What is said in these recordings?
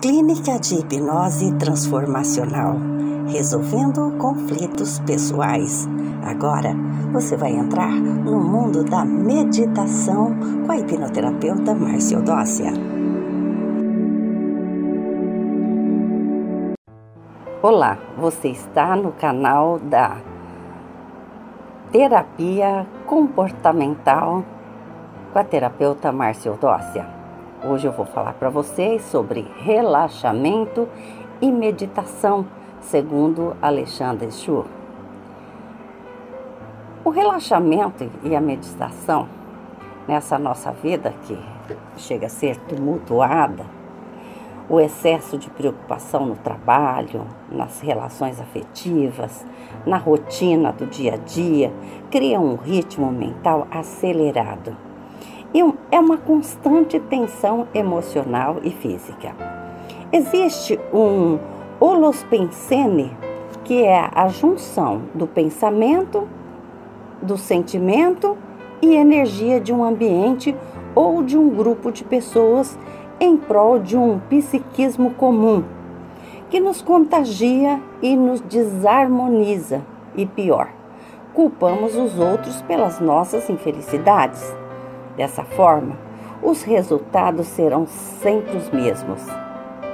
Clínica de Hipnose Transformacional, resolvendo conflitos pessoais. Agora você vai entrar no mundo da meditação com a hipnoterapeuta Márcia Odócia. Olá, você está no canal da Terapia Comportamental com a terapeuta Márcia Odócia. Hoje eu vou falar para vocês sobre relaxamento e meditação, segundo Alexandre Schur. O relaxamento e a meditação nessa nossa vida que chega a ser tumultuada, o excesso de preocupação no trabalho, nas relações afetivas, na rotina do dia a dia, cria um ritmo mental acelerado é uma constante tensão emocional e física. Existe um holospensene, que é a junção do pensamento, do sentimento e energia de um ambiente ou de um grupo de pessoas em prol de um psiquismo comum, que nos contagia e nos desarmoniza, e pior, culpamos os outros pelas nossas infelicidades. Dessa forma, os resultados serão sempre os mesmos: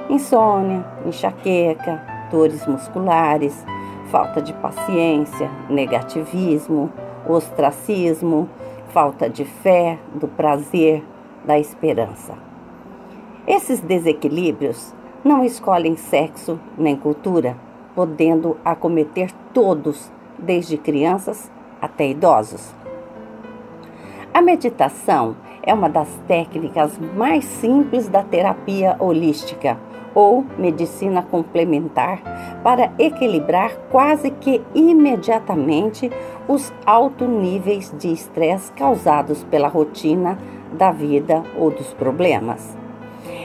insônia, enxaqueca, dores musculares, falta de paciência, negativismo, ostracismo, falta de fé, do prazer, da esperança. Esses desequilíbrios não escolhem sexo nem cultura, podendo acometer todos, desde crianças até idosos. A meditação é uma das técnicas mais simples da terapia holística ou medicina complementar para equilibrar quase que imediatamente os altos níveis de estresse causados pela rotina da vida ou dos problemas.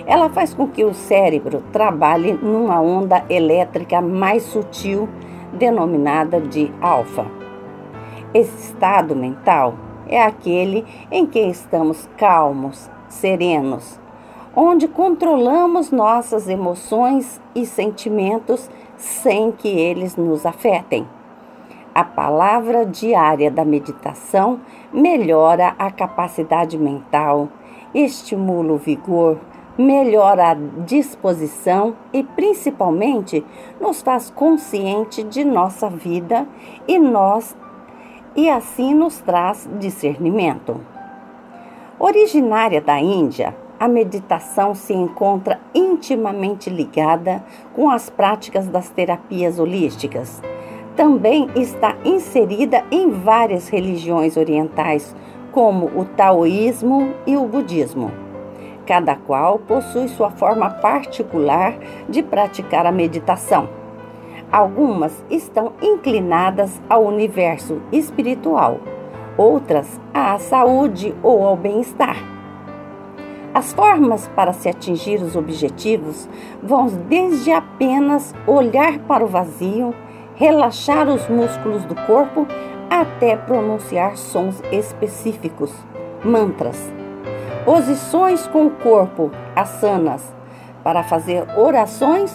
Ela faz com que o cérebro trabalhe numa onda elétrica mais sutil, denominada de alfa. Esse estado mental é aquele em que estamos calmos, serenos, onde controlamos nossas emoções e sentimentos sem que eles nos afetem. A palavra diária da meditação melhora a capacidade mental, estimula o vigor, melhora a disposição e, principalmente, nos faz consciente de nossa vida e nós e assim nos traz discernimento. Originária da Índia, a meditação se encontra intimamente ligada com as práticas das terapias holísticas. Também está inserida em várias religiões orientais, como o taoísmo e o budismo. Cada qual possui sua forma particular de praticar a meditação. Algumas estão inclinadas ao universo espiritual, outras à saúde ou ao bem-estar. As formas para se atingir os objetivos vão desde apenas olhar para o vazio, relaxar os músculos do corpo, até pronunciar sons específicos, mantras. Posições com o corpo, asanas, para fazer orações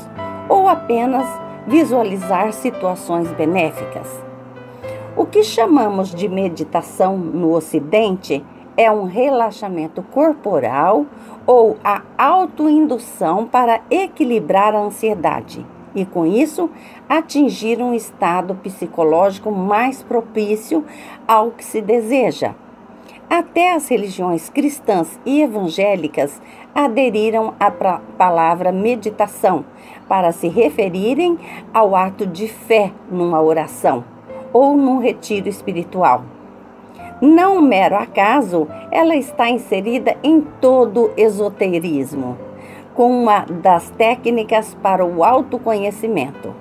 ou apenas visualizar situações benéficas. O que chamamos de meditação no Ocidente é um relaxamento corporal ou a autoindução para equilibrar a ansiedade e, com isso, atingir um estado psicológico mais propício ao que se deseja. Até as religiões cristãs e evangélicas aderiram à palavra meditação para se referirem ao ato de fé numa oração ou num retiro espiritual. Não mero acaso, ela está inserida em todo esoterismo, como uma das técnicas para o autoconhecimento.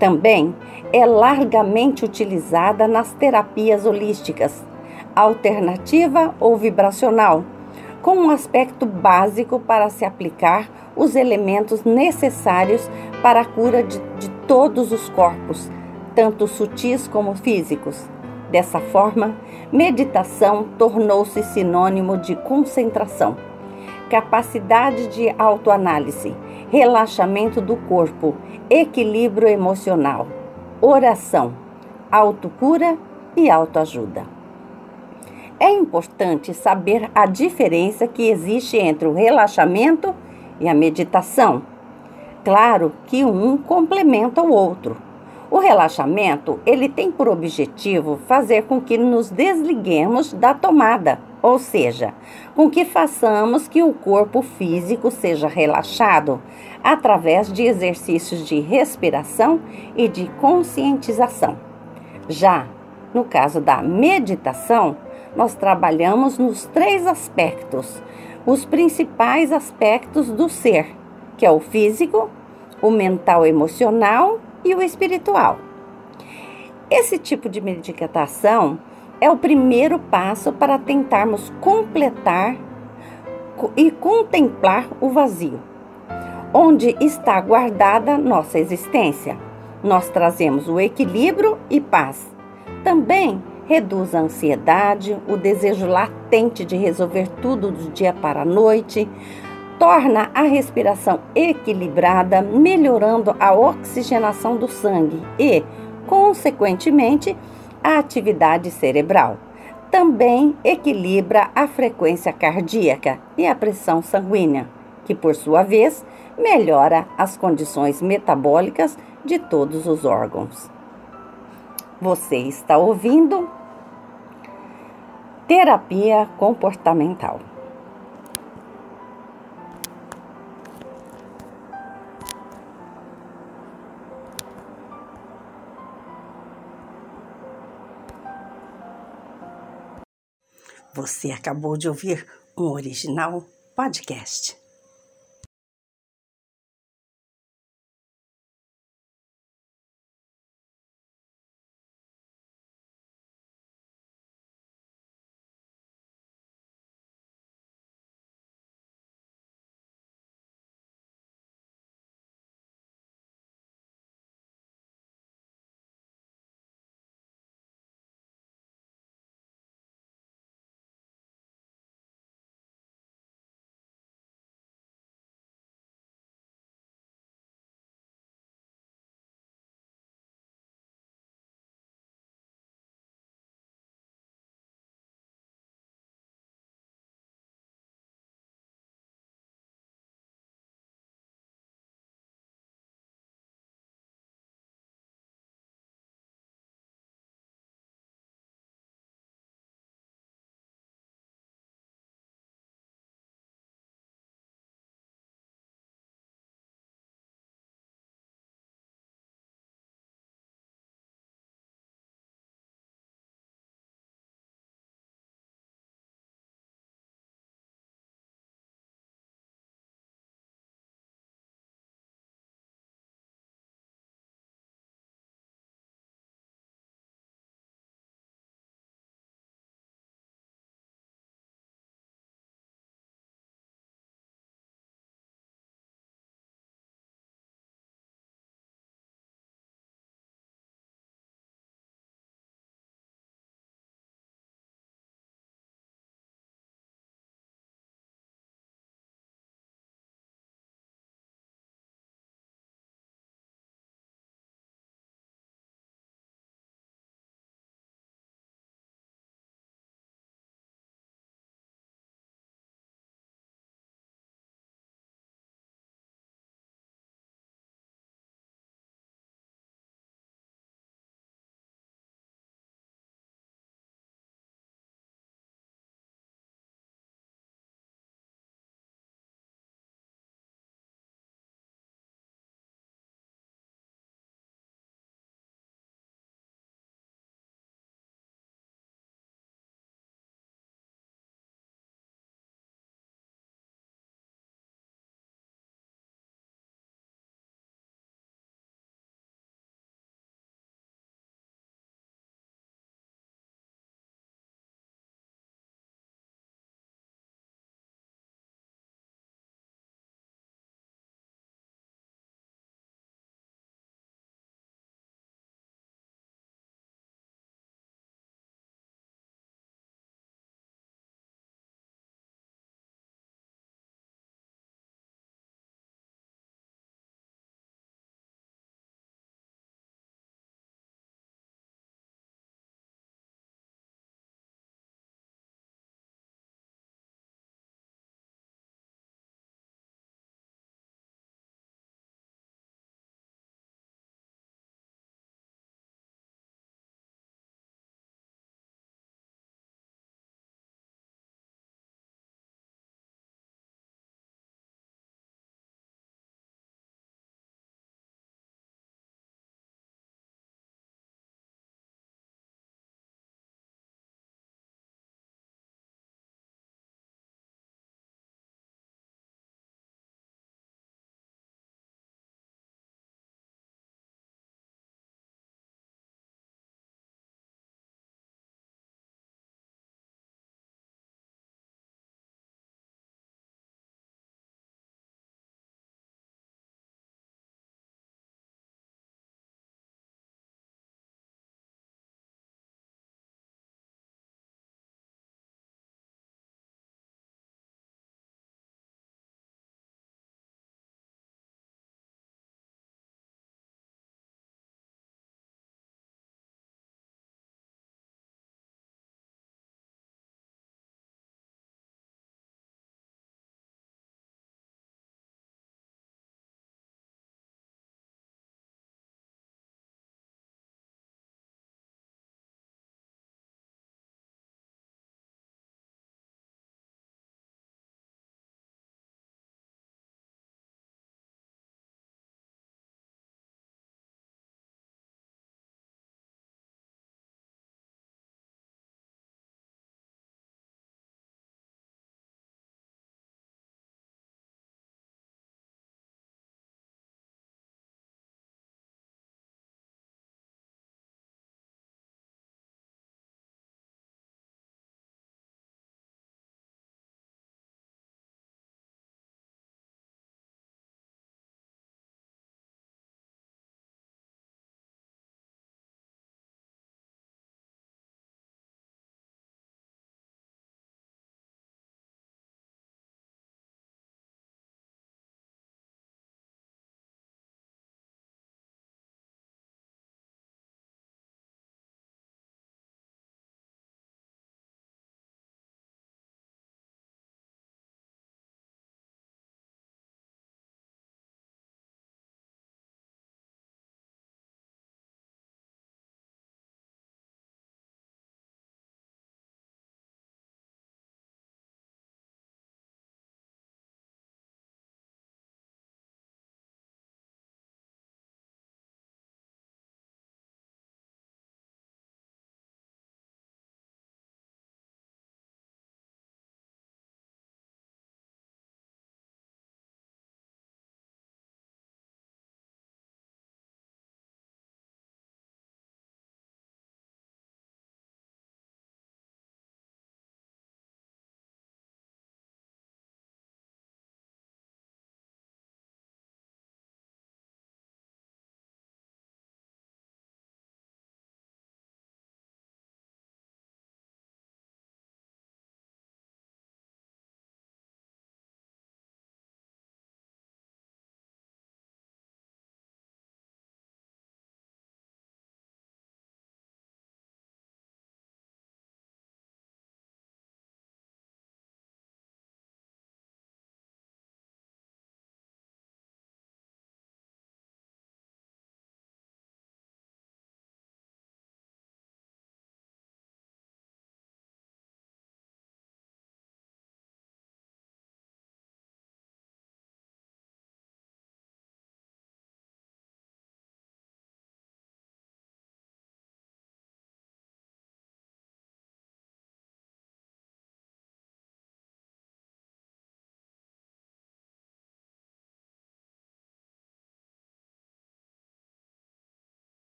Também é largamente utilizada nas terapias holísticas, alternativa ou vibracional, com um aspecto básico para se aplicar os elementos necessários para a cura de, de todos os corpos, tanto sutis como físicos. Dessa forma, meditação tornou-se sinônimo de concentração, capacidade de autoanálise, relaxamento do corpo, equilíbrio emocional, oração, autocura e autoajuda. É importante saber a diferença que existe entre o relaxamento e a meditação. Claro que um complementa o outro. O relaxamento, ele tem por objetivo fazer com que nos desliguemos da tomada, ou seja, com que façamos que o corpo físico seja relaxado através de exercícios de respiração e de conscientização. Já no caso da meditação, nós trabalhamos nos três aspectos, os principais aspectos do ser, que é o físico, o mental emocional e o espiritual. Esse tipo de meditação é o primeiro passo para tentarmos completar e contemplar o vazio, onde está guardada nossa existência. Nós trazemos o equilíbrio e paz. Também reduz a ansiedade, o desejo latente de resolver tudo do dia para a noite, torna a respiração equilibrada, melhorando a oxigenação do sangue e, consequentemente, a atividade cerebral. Também equilibra a frequência cardíaca e a pressão sanguínea, que, por sua vez, melhora as condições metabólicas de todos os órgãos. Você está ouvindo Terapia Comportamental. Você acabou de ouvir um original podcast.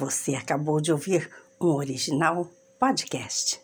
Você acabou de ouvir um original podcast.